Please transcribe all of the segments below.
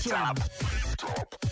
Stop.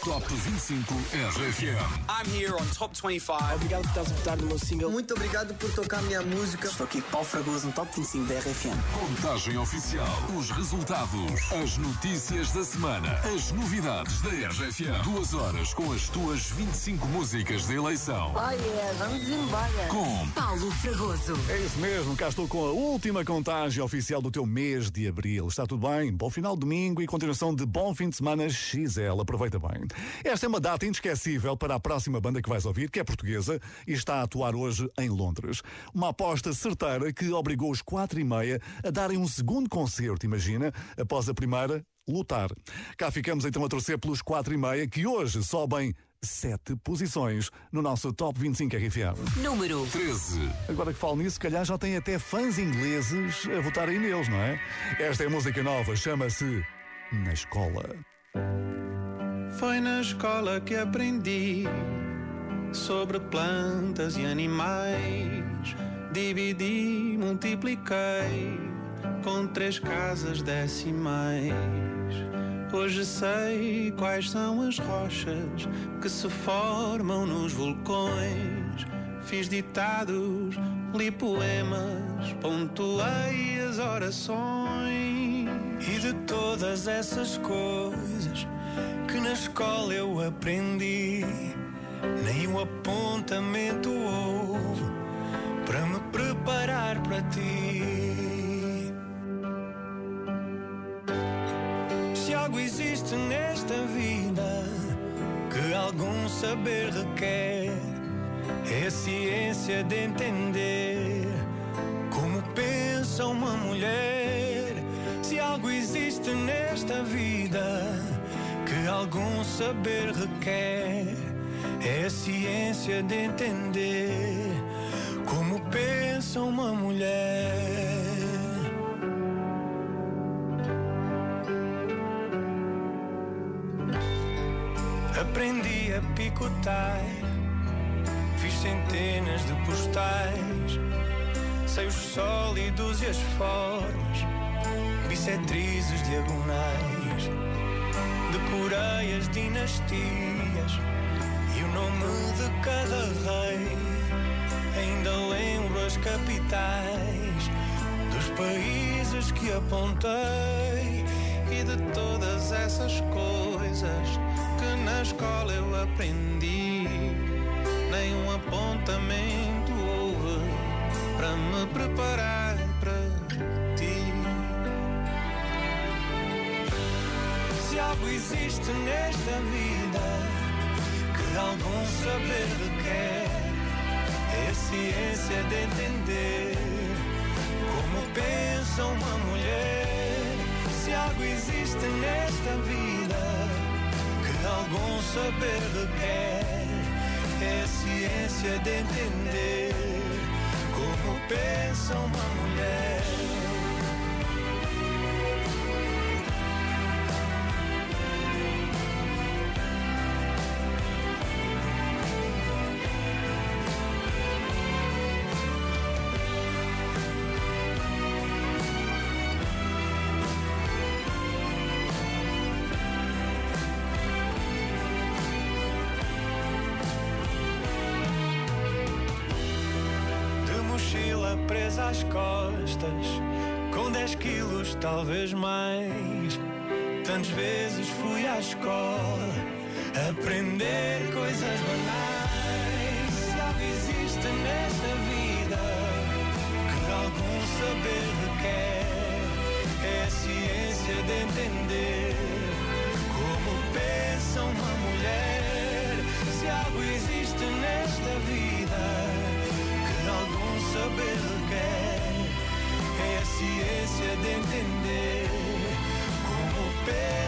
Top 25 RFM. I'm here on Top 25. Obrigado por estás a votar no meu single. Muito obrigado por tocar a minha música. Estou aqui, Paulo Fragoso, no Top 25 da RFM. Contagem oficial. Os resultados. As notícias da semana. As novidades da RFM. Duas horas com as tuas 25 músicas de eleição. Oh yeah, vamos embora. Com Paulo Fragoso. É isso mesmo, cá estou com a última contagem oficial do teu mês de abril. Está tudo bem? Bom final de domingo e continuação de bom fim de semana XL. Aproveita bem. Esta é uma data inesquecível para a próxima banda que vais ouvir, que é portuguesa e está a atuar hoje em Londres. Uma aposta certeira que obrigou os quatro e meia a darem um segundo concerto, imagina, após a primeira, lutar. Cá ficamos então a torcer pelos quatro e meia que hoje sobem sete posições no nosso Top 25 RFM. Número 13. Agora que falo nisso, se calhar já tem até fãs ingleses a votarem neles, não é? Esta é a música nova, chama-se Na Escola. Foi na escola que aprendi sobre plantas e animais. Dividi, multipliquei com três casas decimais. Hoje sei quais são as rochas que se formam nos vulcões. Fiz ditados, li poemas, pontuei as orações. E de todas essas coisas que na escola eu aprendi, nem um apontamento houve para me preparar para ti. Se algo existe nesta vida que algum saber requer, é a ciência de entender como pensa uma mulher. Se algo existe nesta vida algum saber requer, é a ciência de entender como pensa uma mulher. Aprendi a picotar, fiz centenas de postais, sei os sólidos e as formas, bissetrizes diagonais, decorei as dinastias e o nome de cada rei. Ainda lembro as capitais dos países que apontei e de todas essas coisas que na escola eu aprendi. Nenhum apontamento houve para me preparar Algo existe nesta vida que algum saber requer, é ciência de entender como pensa uma mulher. Se algo existe nesta vida que algum saber requer, é ciência de entender como pensa uma mulher. Às costas, com 10 quilos, talvez mais. Tantas vezes fui à escola aprender coisas banais. Se algo existe nesta vida que algum saber requer, é a ciência de entender como pensa uma mulher. Se algo existe nesta vida ciência de entender como pensa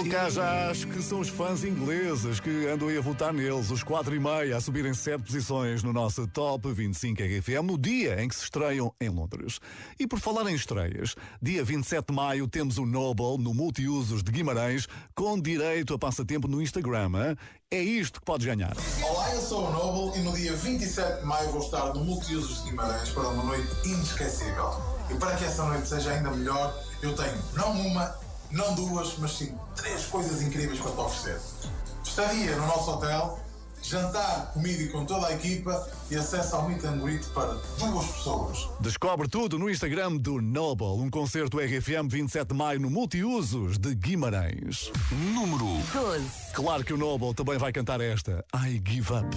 Eu cá já acho que são os fãs ingleses que andam aí a votar neles, os 4 e meia, a subirem 7 posições no nosso Top 25 RFM, no dia em que se estreiam em Londres. E por falar em estreias, dia 27 de maio temos o Noble no Multiusos de Guimarães, com direito a passatempo no Instagram. Hein? É isto que podes ganhar. Olá, eu sou o Noble e no dia 27 de maio vou estar no Multiusos de Guimarães para uma noite inesquecível. E para que essa noite seja ainda melhor, eu tenho não uma, não duas, mas sim três coisas incríveis para te oferecer. Estadia no nosso hotel, jantar comigo e com toda a equipa e acesso ao meet and greet para duas pessoas. Descobre tudo no Instagram do Noble, um concerto RFM 27 de maio no Multiusos de Guimarães. Número 12. Claro que o Noble também vai cantar esta, I Give Up.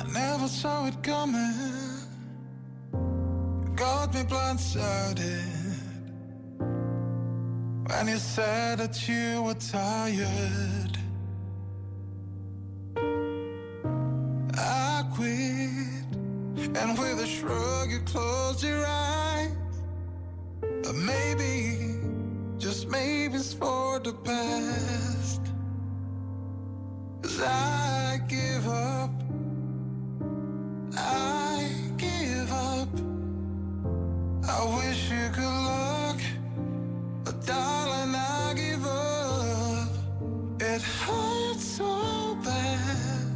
I never saw it coming. Got me blindsided. When you said that you were tired, I quit. And with a shrug, you closed your eyes. But maybe, just maybe it's for the best. Cause I give up. I give up. I wish you good luck. Darling, I give up. It hurts so bad.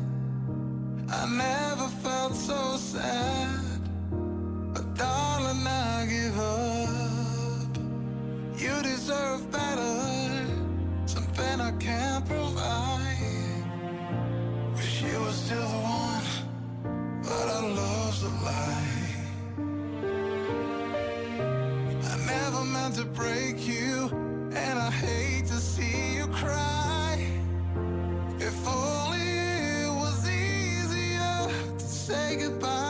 I never felt so sad. But darling, I give up. You deserve better. Something I can't provide. Wish you were still the one. But our love's a lie. Meant to break you, and I hate to see you cry. If only it was easier to say goodbye.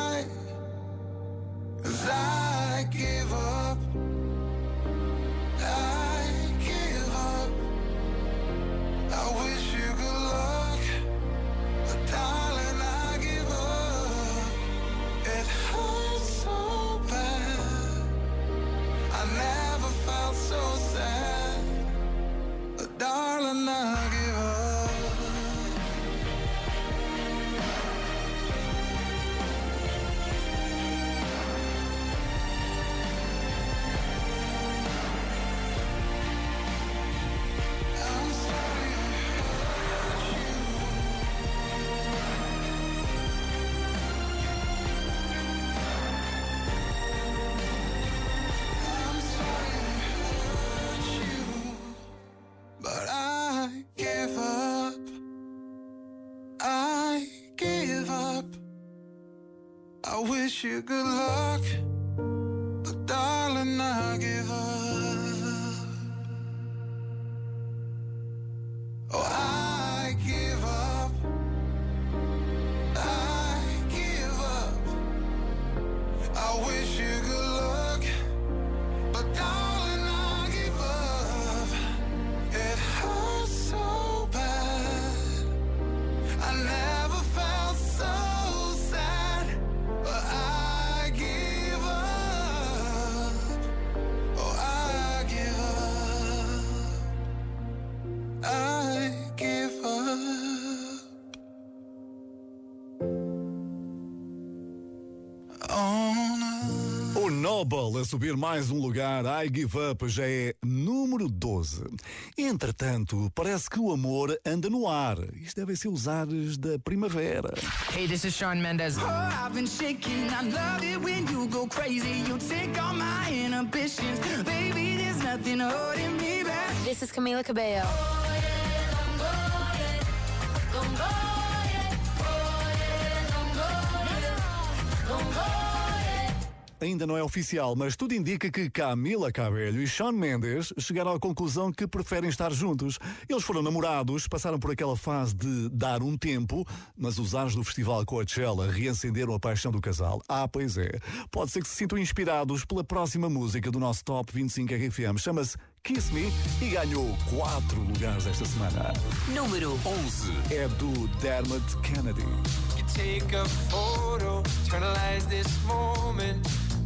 You good luck, O Noble a subir mais um lugar, I Give Up já é número 12. Entretanto, parece que o amor anda no ar. Isto devem ser os ares da primavera. Hey, this is Sean Mendes. Oh, I've been shaking. I love it when you go crazy. You take all my inhibitions. Baby, there's nothing holding me back. This is Camila Cabello. Ainda não é oficial, mas tudo indica que Camila Cabello e Shawn Mendes chegaram à conclusão que preferem estar juntos. Eles foram namorados, passaram por aquela fase de dar um tempo, mas os anos do festival Coachella reacenderam a paixão do casal. Ah, pois é. Pode ser que se sintam inspirados pela próxima música do nosso Top 25 RFM. Chama-se Kiss Me e ganhou 4 lugares esta semana. Número 11. É do Dermot Kennedy. You take a photo, eternalize this moment.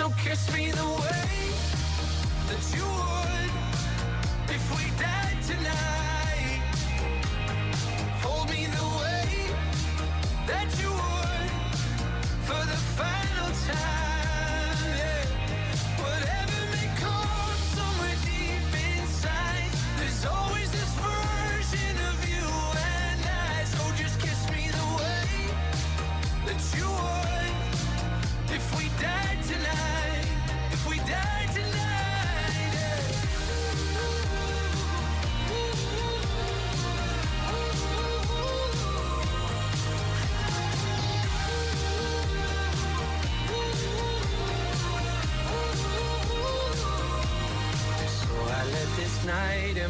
So kiss me the way that you would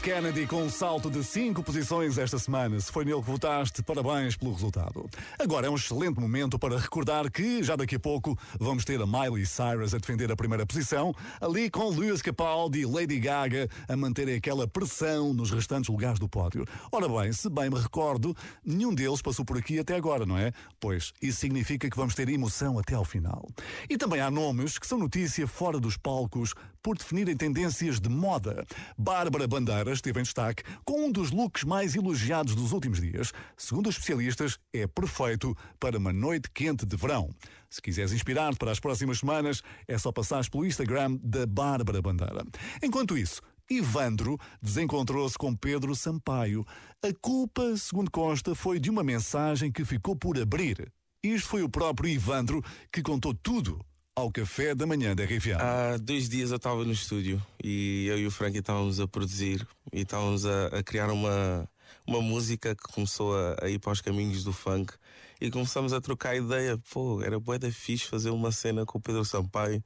Kennedy com um salto de cinco posições esta semana. Se foi nele que votaste, parabéns pelo resultado. Agora é um excelente momento para recordar que já daqui a pouco vamos ter a Miley Cyrus a defender a primeira posição, ali com Lewis Capaldi e Lady Gaga a manterem aquela pressão nos restantes lugares do pódio. Ora bem, se bem me recordo, nenhum deles passou por aqui até agora, não é? Pois isso significa que vamos ter emoção até ao final. E também há nomes que são notícia fora dos palcos por definirem tendências de moda. Bárbara Bandeira esteve em destaque com um dos looks mais elogiados dos últimos dias. Segundo os especialistas, é perfeito para uma noite quente de verão. Se quiseres inspirar-te para as próximas semanas, é só passares pelo Instagram da Bárbara Bandeira. Enquanto isso, Ivandro desencontrou-se com Pedro Sampaio. A culpa, segundo consta, foi de uma mensagem que ficou por abrir. Isto foi o próprio Ivandro que contou tudo ao café da manhã da RFA. Há dois dias eu estava no estúdio e eu e o Frankie estávamos a produzir e estávamos a, a criar uma, uma música que começou a, a ir para os caminhos do funk e começamos a trocar ideia. Pô, era bué da fixe fazer uma cena com o Pedro Sampaio.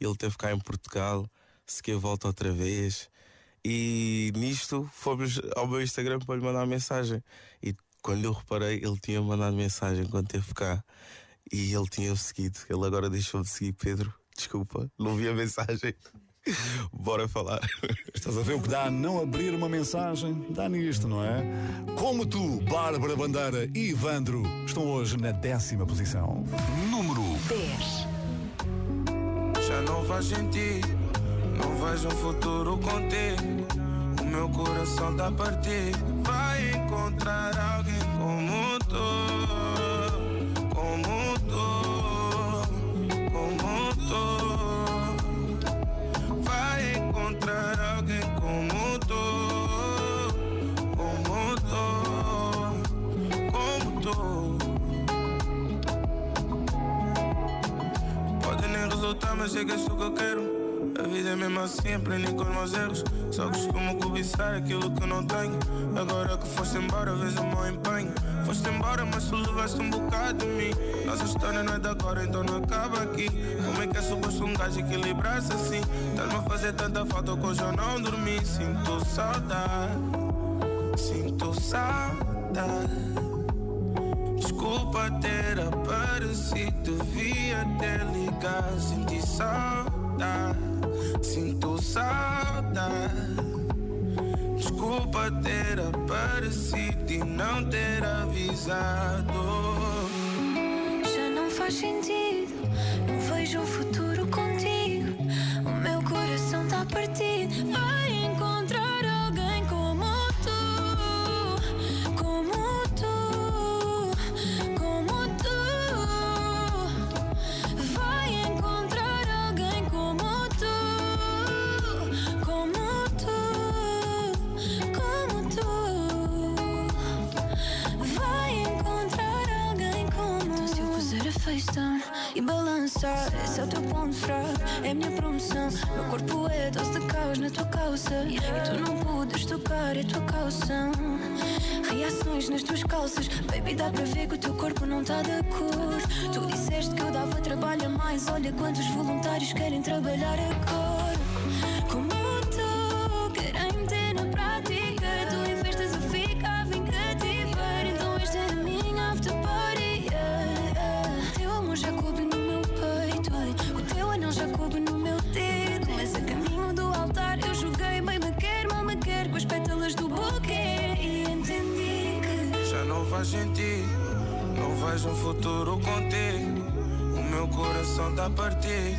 Ele teve cá em Portugal, se quer volta outra vez. E nisto fomos ao meu Instagram para lhe mandar uma mensagem. E quando eu reparei, ele tinha mandado mensagem quando esteve cá. E ele tinha seguido. Ele agora deixou de seguir Pedro. Desculpa, não vi a mensagem. Bora falar. Estás a ver o que dá a não abrir uma mensagem? Dá nisto, não é? Como tu, Bárbara Bandeira e Ivandro estão hoje na décima posição. Número 10. Já não faz sentido, não vejo um futuro contigo. O meu coração tá partido. Vai encontrar alguém como tu, como Vai encontrar alguém como tu, como tu, como tu. Pode nem resultar, mas sei que é isso que eu quero. A vida é mesmo assim, aprendi com os meus erros. Só costumo cobiçar aquilo que não tenho. Agora que foste embora, vejo o meu empenho. Foste embora, mas tu levaste um bocado de mim. Nossa história não é de agora, então não acaba aqui. Como é que é suposto um gajo equilibrar-se assim? Estás-me a fazer tanta falta que hoje eu não dormi. Sinto saudade, sinto saudade. Desculpa ter aparecido, devia ter ligado. Senti saudade, sinto saudade. Desculpa ter aparecido e não ter avisado. Já não faz sentido, não vejo um futuro contigo. O meu coração tá partido. E balançar Esse é o teu ponto fraco, é a minha promoção. Meu corpo é dose de caos na tua calça E tu não podes tocar, é tua calção. Reações nas tuas calças. Baby, dá para ver que o teu corpo não tá de cor Tu disseste que eu dava trabalho a mais. Olha quantos voluntários querem trabalhar agora coração tá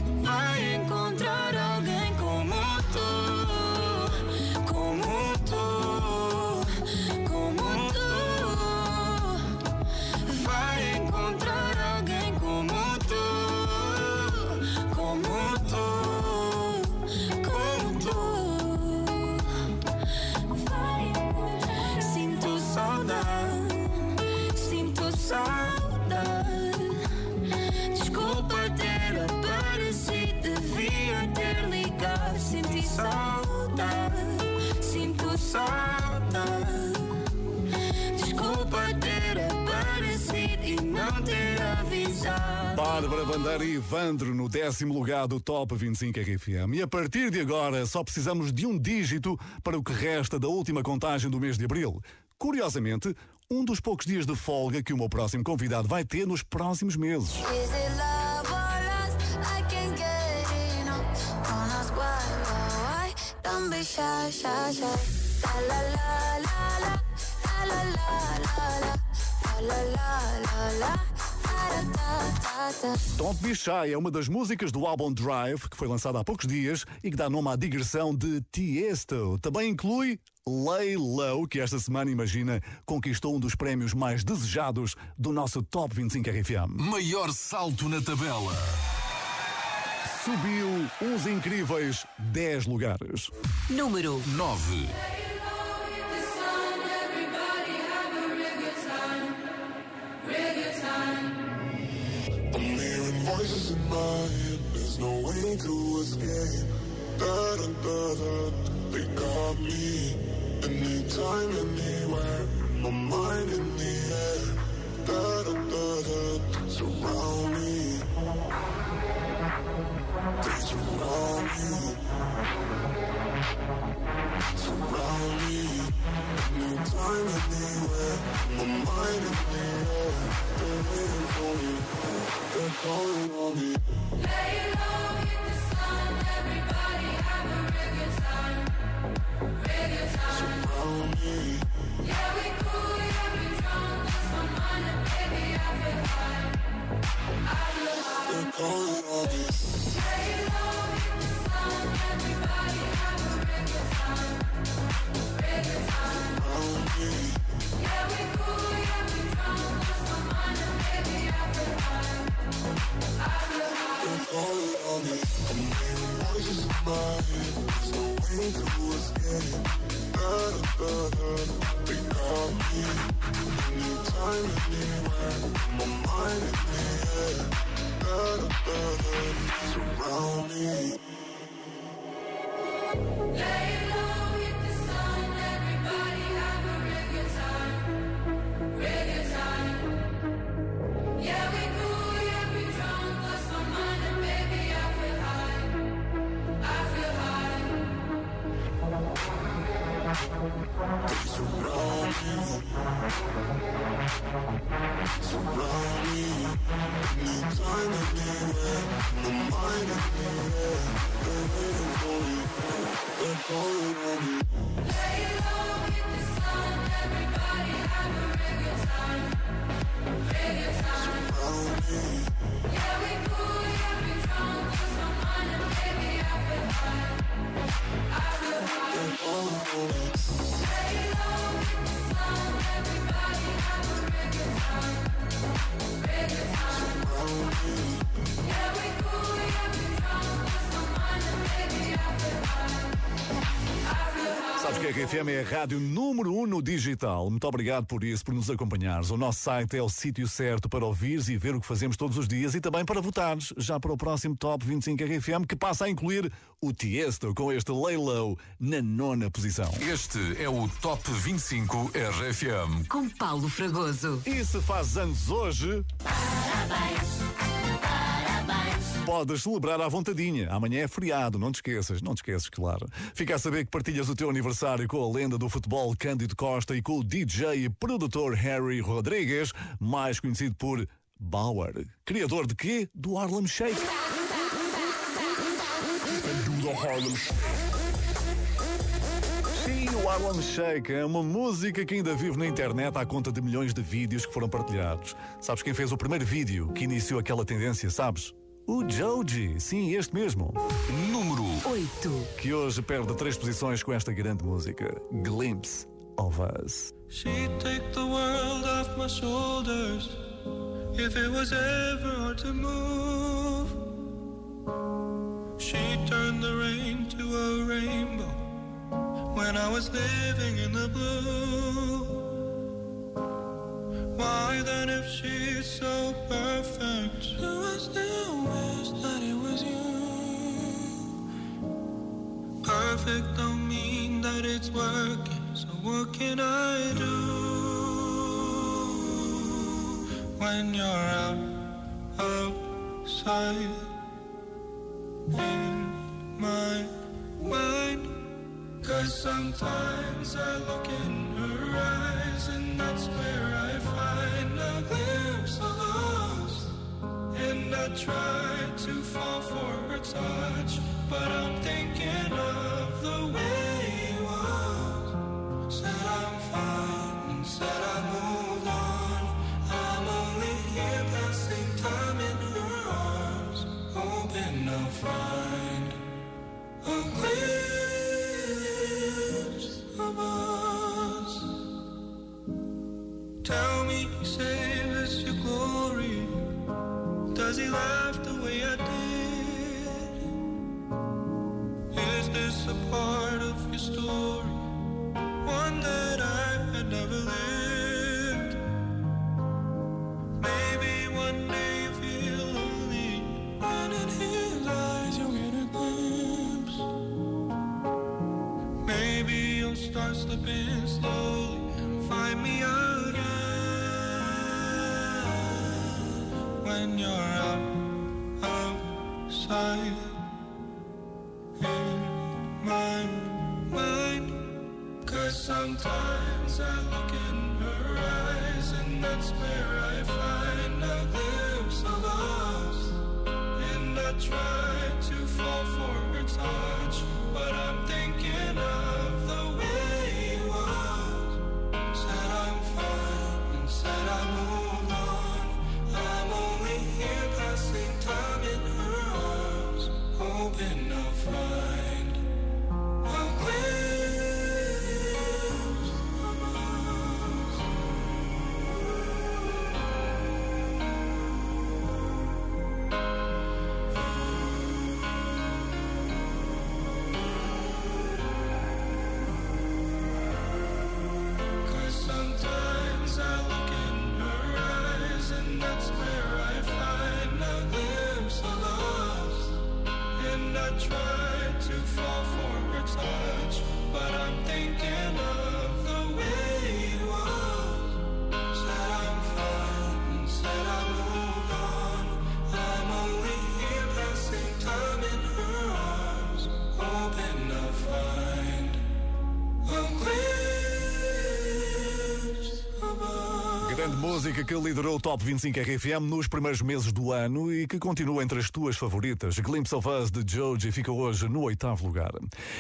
Bárbara Bandeira e Ivandro no décimo lugar do Top 25 RFM. E a partir de agora só precisamos de um dígito para o que resta da última contagem do mês de abril. Curiosamente, um dos poucos dias de folga que o meu próximo convidado vai ter nos próximos meses. Don't be shy, é uma das músicas do álbum Drive, que foi lançado há poucos dias e que dá nome à digressão de Tiesto. Também inclui Lay Low, que esta semana, imagina, conquistou um dos prémios mais desejados do nosso Top 25 RFM. Maior salto na tabela. Subiu uns incríveis 10 lugares. Número 9. Voices in my head. There's no way to escape. Da da da da. They got me. Anytime, anywhere. My mind in the air. Da da da da. Surround me. They surround me. Surround me. Anytime. time anywhere, my mind in the air. They're waiting for me, calling on me. Lay low, Sabes que a RFM é a rádio número 1 um no digital. Muito obrigado por isso, por nos acompanhares. O nosso site é o sítio certo para ouvires e ver o que fazemos todos os dias e também para votares já para o próximo Top 25 RFM que passa a incluir o Tiesto com este Lay Low na nona posição. Este é o Top 25 RFM. Com Paulo Fragoso. E se faz anos hoje, podes celebrar à vontadinha. Amanhã é feriado, não te esqueças, não te esqueças, claro. Fica a saber que partilhas o teu aniversário com a lenda do futebol Cândido Costa e com o DJ e produtor Harry Rodrigues, mais conhecido por Bauer. Criador de quê? Do Harlem Shake. Sim, o Harlem Shake é uma música que ainda vive na internet à conta de milhões de vídeos que foram partilhados. Sabes quem fez o primeiro vídeo que iniciou aquela tendência, sabes? O Joji, sim, este mesmo. Número 8. Que hoje perde três posições com esta grande música, Glimpse of Us. She'd take the world off my shoulders if it was ever hard to move. She'd turn the rain to a rainbow when I was living in the blue. Why then, if she's so perfect, do I still wish that it was you? Perfect don't mean that it's working, so what can I do when you're out outside in my mind? Cause sometimes I look in her eyes and that's touch, but I'm thinking música que liderou o Top 25 RFM nos primeiros meses do ano e que continua entre as tuas favoritas. Glimpse of Us de Joji fica hoje no oitavo lugar.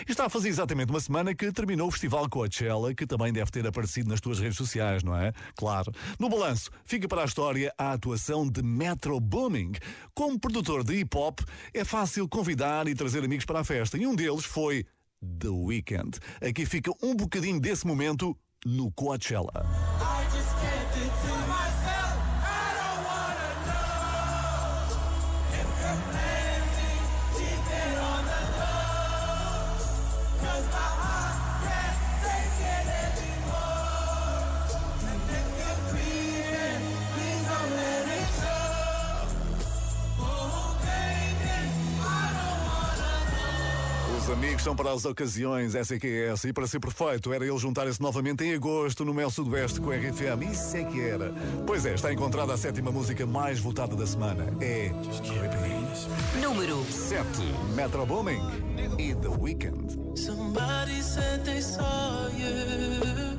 Está a fazer exatamente uma semana que terminou o Festival Coachella, que também deve ter aparecido nas tuas redes sociais, não é? Claro. No balanço, fica para a história a atuação de Metro Booming. Como produtor de hip hop, é fácil convidar e trazer amigos para a festa, e um deles foi The Weeknd. Aqui fica um bocadinho desse momento no Coachella. Os amigos são para as ocasiões, essa é é. E para ser perfeito, era ele juntarem-se novamente em agosto no Mel Sudoeste com a RFM. Isso é que era. Pois é, está encontrada a sétima música mais votada da semana. É Creepy. Número 7. Metro Booming e The Weeknd. Somebody said they saw you.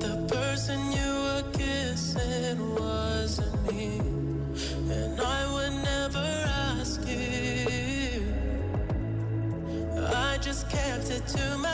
The person you were kissing wasn't to myself.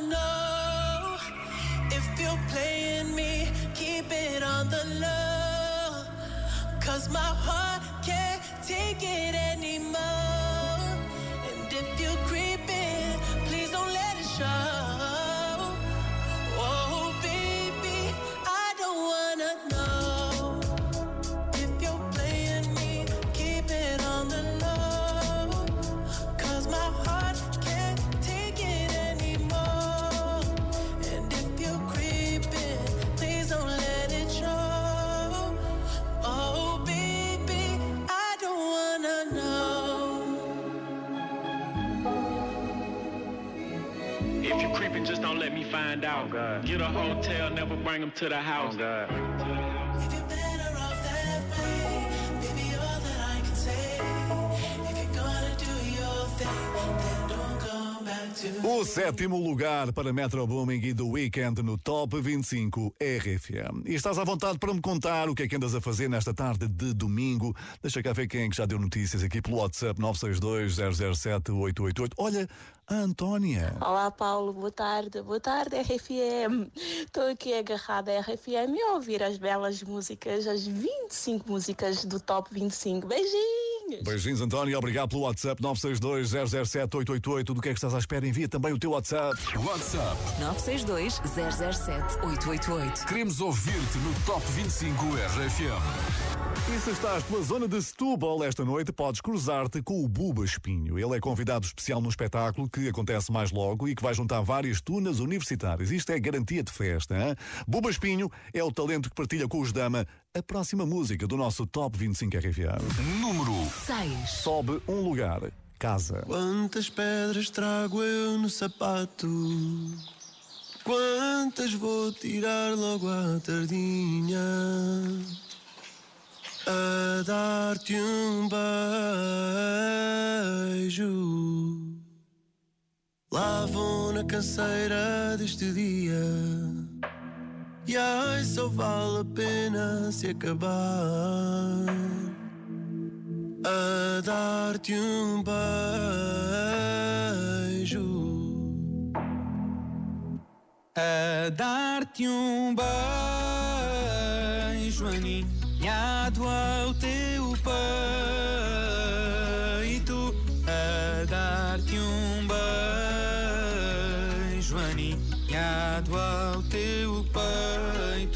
My heart can't take it anymore. Me find. Oh, Get a hotel, never bring them to the oh, house. If O sétimo lugar para Metro Booming e The Weekend no Top 25 RFM. E estás à vontade para me contar o que é que andas a fazer nesta tarde de domingo. Deixa cá ver quem é que já deu notícias aqui pelo WhatsApp 962 007 888. Olha, a Antónia. Olá Paulo, boa tarde, boa tarde RFM. Estou aqui agarrada à RFM e a ouvir as belas músicas, as 25 músicas do Top 25. Beijinhos! Beijinhos, António. Obrigado pelo WhatsApp 962 007 888. Do que é que estás à espera? Envia também o teu WhatsApp. WhatsApp 962 007 888. Queremos ouvir-te no Top 25 RFM. E se estás pela zona de Setúbal esta noite, podes cruzar-te com o Buba Espinho. Ele é convidado especial num espetáculo que acontece mais logo e que vai juntar várias tunas universitárias. Isto é garantia de festa. Hein? Buba Espinho é o talento que partilha com os Dama a próxima música do nosso Top 25 RFM. Número 6. Sobe um lugar. Casa. Quantas pedras trago eu no sapato? Quantas vou tirar logo à tardinha? A dar-te um beijo. Lá vou na canseira deste dia. E ai, só vale a pena se acabar a dar-te um beijo. A dar-te um beijo aninhado ao teu peito. A dar-te um beijo aninhado ao teu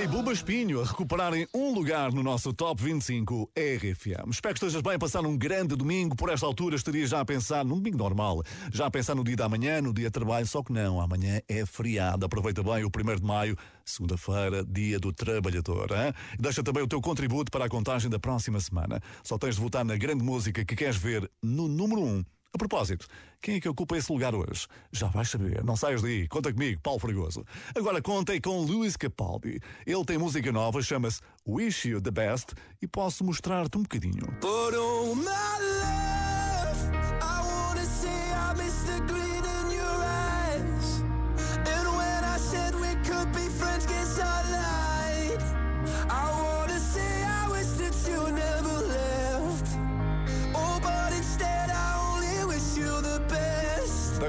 Dama e Buba Espinho a recuperarem um lugar no nosso Top 25 RFM. Espero que estejas bem a passar um grande domingo. Por esta altura estaria já a pensar num domingo normal, já a pensar no dia da manhã, no dia de trabalho, só que não, amanhã é feriado. Aproveita bem o 1 de maio, segunda-feira, dia do trabalhador. Hein? Deixa também o teu contributo para a contagem da próxima semana. Só tens de votar na grande música que queres ver no número 1. A propósito, quem é que ocupa esse lugar hoje? Já vais saber, não saias daí, conta comigo, Paulo Fregoso. Agora contei com Luís Capaldi. Ele tem música nova, chama-se Wish You the Best e posso mostrar-te um bocadinho. But oh my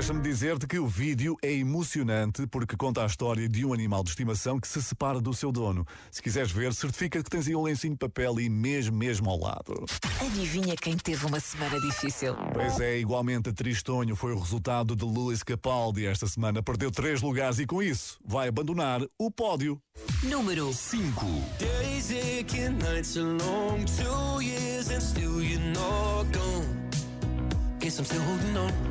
Deixa-me dizer-te que o vídeo é emocionante porque conta a história de um animal de estimação que se separa do seu dono. Se quiseres ver, certifica que tens aí um lencinho de papel e mesmo, mesmo ao lado. Adivinha quem teve uma semana difícil? Pois é, igualmente tristonho foi o resultado de Lewis Capaldi esta semana. Perdeu três lugares e com isso vai abandonar o pódio. Número 5. Days aching, nights are long, two years and still you're not gone. Guess I'm still holding on.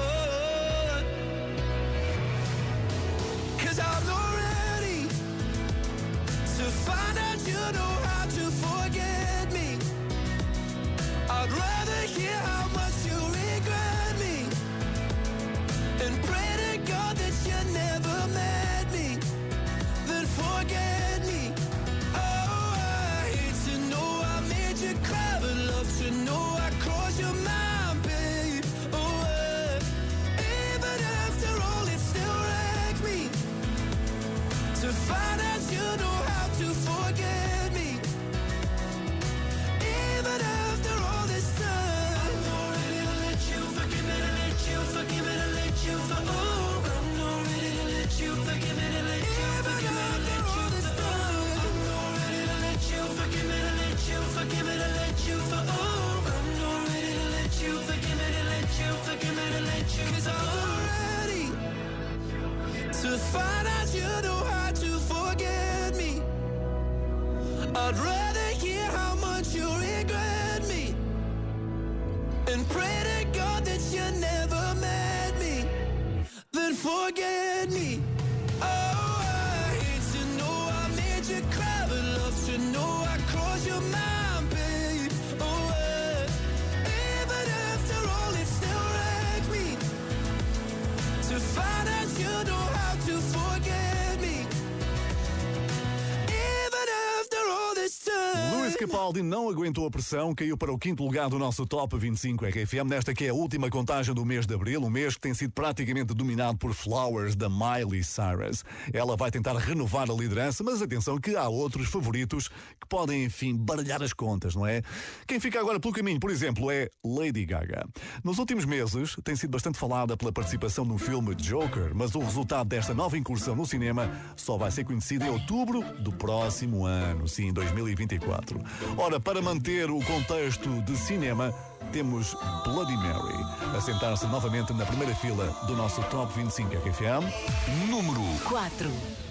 Capaldi não aguentou a pressão, caiu para o quinto lugar do nosso Top 25 RFM, nesta que é a última contagem do mês de abril, um mês que tem sido praticamente dominado por Flowers da Miley Cyrus. Ela vai tentar renovar a liderança, mas atenção que há outros favoritos podem, enfim, baralhar as contas, não é? Quem fica agora pelo caminho, por exemplo, é Lady Gaga. Nos últimos meses tem sido bastante falada pela participação no filme Joker, mas o resultado desta nova incursão no cinema só vai ser conhecido em outubro do próximo ano, sim, 2024. Ora, para manter o contexto de cinema, temos Bloody Mary a sentar-se novamente na primeira fila do nosso Top 25 RFM. Número 4.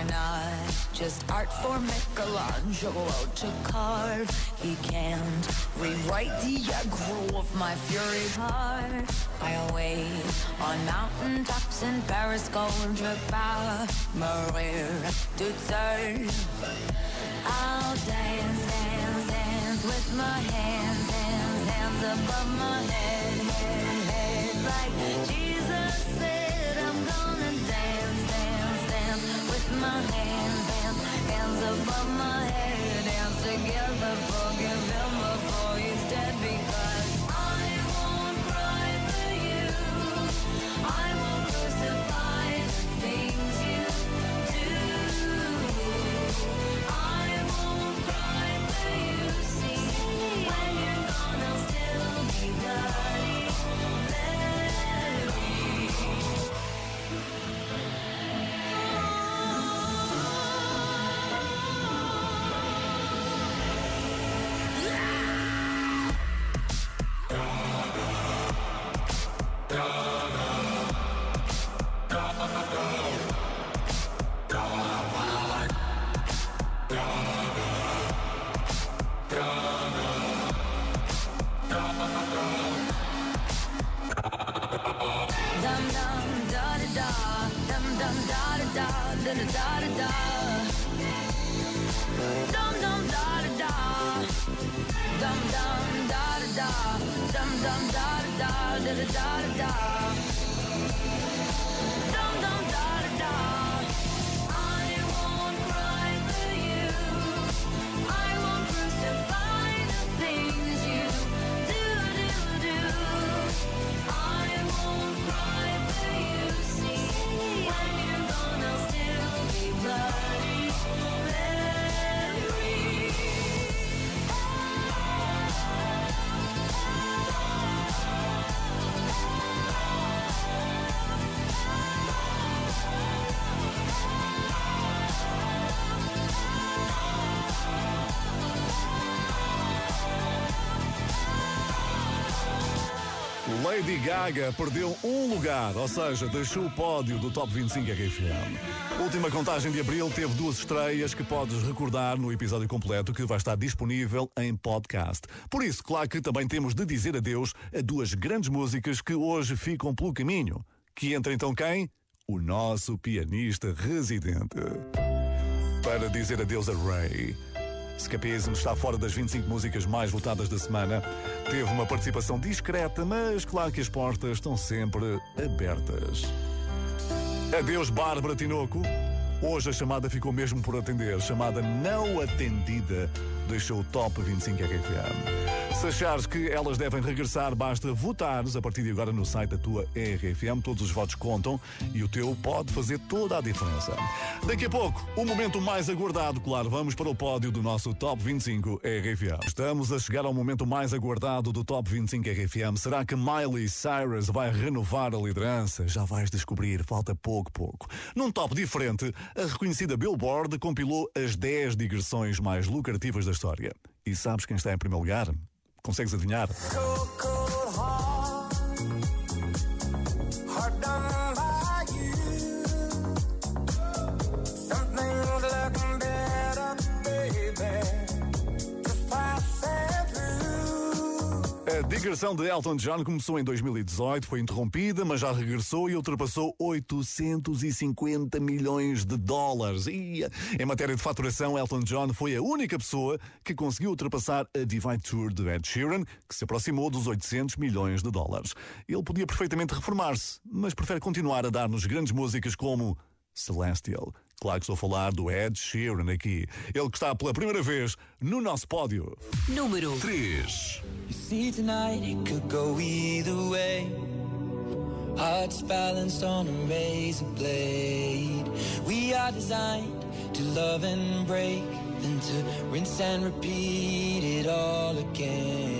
are not just art for Michelangelo to carve. He can't rewrite the aggro of my fury heart. I'll wait on mountain tops in Paris, contre pas mourir toute seule. I'll dance, dance, dance with my hands, hands, hands above my head, Lady Gaga perdeu um lugar, ou seja, deixou o pódio do Top 25 RFM. Última contagem de abril teve duas estreias que podes recordar no episódio completo que vai estar disponível em podcast. Por isso, claro que também temos de dizer adeus a duas grandes músicas que hoje ficam pelo caminho. Que entra então quem? O nosso pianista residente. Para dizer adeus a Ray. Escapismo está fora das 25 músicas mais votadas da semana. Teve uma participação discreta, mas claro que as portas estão sempre abertas. Adeus, Bárbara Tinoco. Hoje a chamada ficou mesmo por atender. Chamada não atendida deixou o Top 25 RFM. Se achares que elas devem regressar, basta votares a partir de agora no site da tua RFM. Todos os votos contam e o teu pode fazer toda a diferença. Daqui a pouco, o momento mais aguardado, claro, vamos para o pódio do nosso Top 25 RFM. Estamos a chegar ao momento mais aguardado do Top 25 RFM. Será que Miley Cyrus vai renovar a liderança? Já vais descobrir, falta pouco, pouco. Num top diferente, a reconhecida Billboard compilou as 10 digressões mais lucrativas da história. E sabes quem está em primeiro lugar? Consegues adivinhar? A digressão de Elton John começou em 2018, foi interrompida, mas já regressou e ultrapassou 850 milhões de dólares. E em matéria de faturação, Elton John foi a única pessoa que conseguiu ultrapassar a Divine Tour de Ed Sheeran, que se aproximou dos 800 milhões de dólares. Ele podia perfeitamente reformar-se, mas prefere continuar a dar-nos grandes músicas como Celestial. Claro que estou a falar do Ed Sheeran aqui. Ele que está pela primeira vez no nosso pódio. Número 3. You see tonight it could go either way. Hearts balanced on a razor blade. We are designed to love and break, then to rinse and repeat it all again.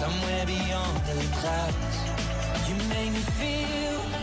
somewhere beyond the clouds. You make me feel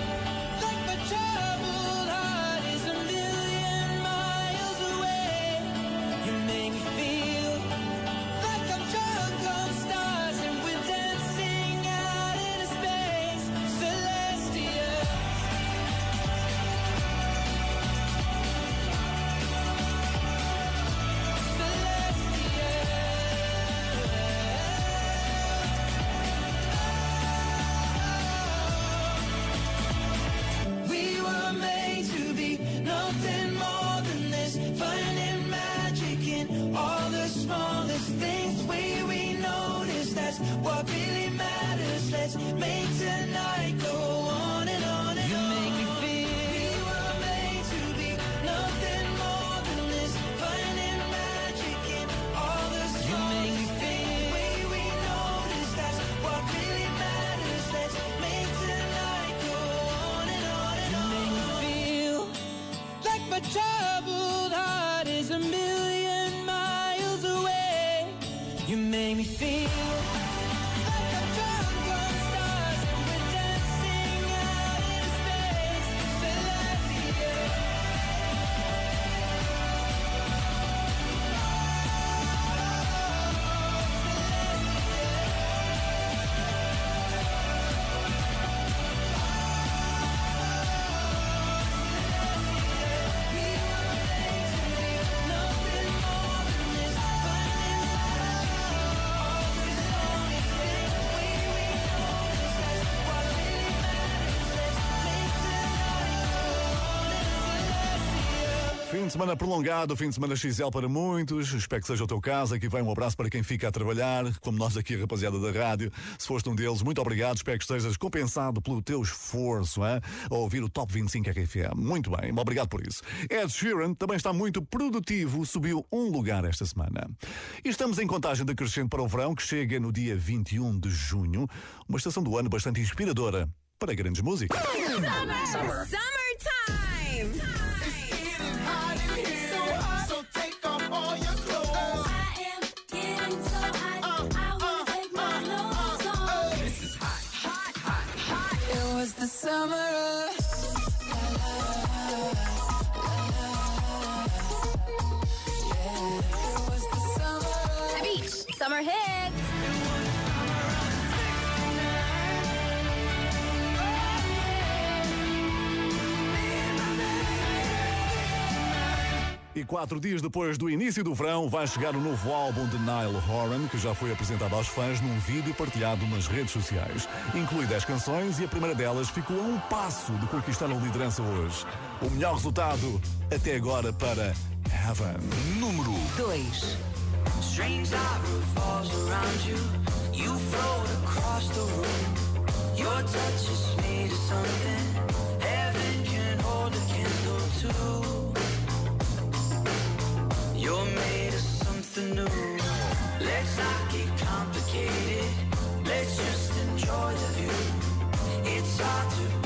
de semana prolongado, fim de semana XL para muitos. Espero que seja o teu caso. Aqui vai um abraço para quem fica a trabalhar, como nós aqui, rapaziada da rádio. Se foste um deles, muito obrigado. Espero que estejas compensado pelo teu esforço hein? a ouvir o Top 25 RFM. Muito bem, obrigado por isso. Ed Sheeran também está muito produtivo, subiu um lugar esta semana. E estamos em contagem decrescente para o verão, que chega no dia 21 de junho. Uma estação do ano bastante inspiradora para grandes músicas. Summer. Summertime. Summer E quatro dias depois do início do verão, vai chegar o novo álbum de Niall Horan, que já foi apresentado aos fãs num vídeo partilhado nas redes sociais. Inclui 10 canções e a primeira delas ficou a um passo de conquistar a liderança hoje. O melhor resultado até agora para Heaven. Número 2. Strange falls around you. You float across the room. Your touch is made of something heaven can hold a candle to. Made of something new. Let's not get complicated. Let's just enjoy the view. It's hard to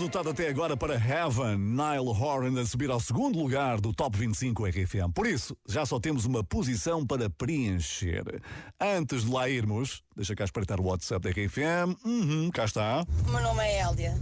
resultado até agora para Heaven, Niall Horan a subir ao segundo lugar do Top 25 RFM. Por isso, já só temos uma posição para preencher. Antes de lá irmos, deixa cá espreitar o WhatsApp da RFM. Uhum, cá está. O meu nome é Hélia.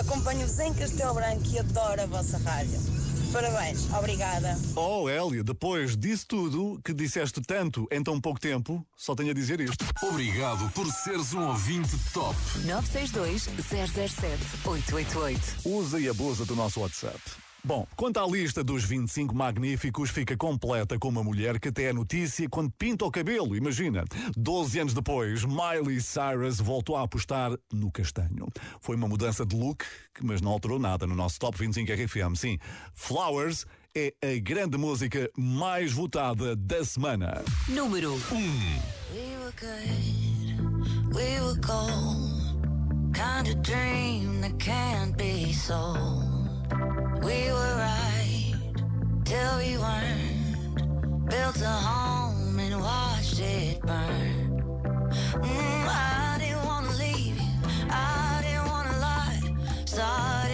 Acompanho-vos em Castelo Branco e adoro a vossa rádio. Parabéns, obrigada. Oh, Hélia, depois disso tudo que disseste tanto em tão pouco tempo, só tenho a dizer isto. Obrigado por seres um ouvinte top. 962 007 888. Usa e abusa do nosso WhatsApp. Bom, quanto à lista dos 25 magníficos, fica completa com uma mulher que até é notícia quando pinta o cabelo, imagina. 12 anos depois, Miley Cyrus voltou a apostar no castanho. Foi uma mudança de look, mas não alterou nada no nosso Top 25 RFM. Sim, Flowers é a grande música mais votada da semana. Número 1. We were good, we were gold. Kind of dream that can't be sold. We were right till we weren't. Built a home and watched it burn. Mm, I didn't wanna leave you. I didn't wanna lie. Started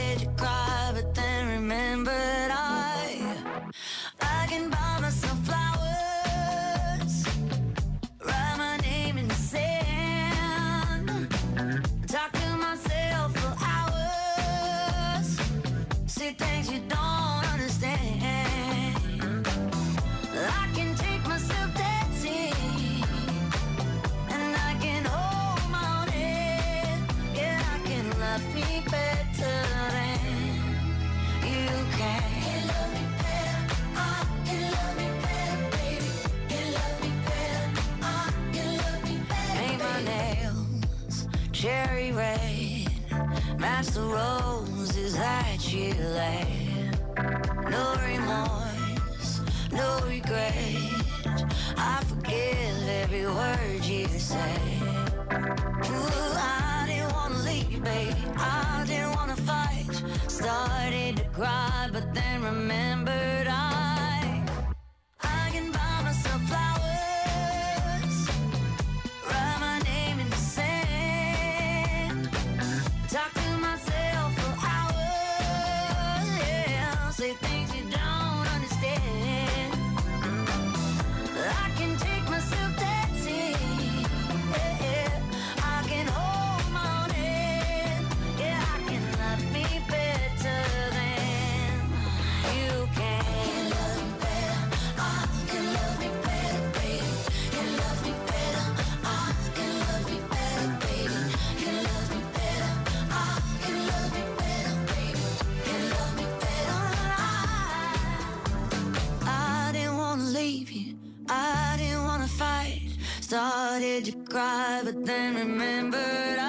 Started to cry, but then remembered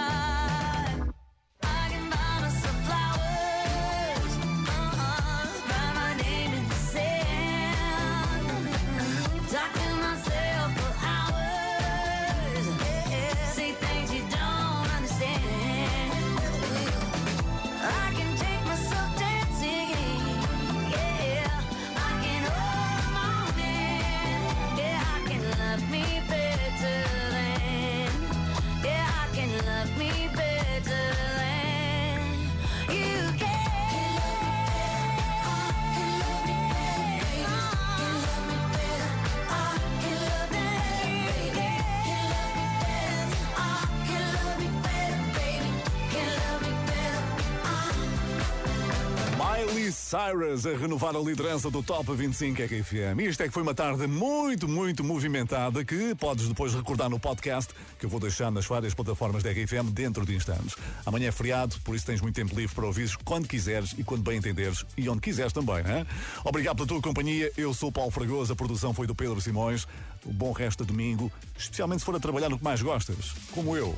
Cyrus a renovar a liderança do Top 25 RFM. Isto é que foi uma tarde muito, muito movimentada que podes depois recordar no podcast que eu vou deixar nas várias plataformas da RFM dentro de instantes. Amanhã é feriado, por isso tens muito tempo livre para ouvires quando quiseres e quando bem entenderes e onde quiseres também, hein? Obrigado pela tua companhia. Eu sou o Paulo Fragoso, a produção foi do Pedro Simões. Um bom resto de domingo, especialmente se for a trabalhar no que mais gostas, como eu.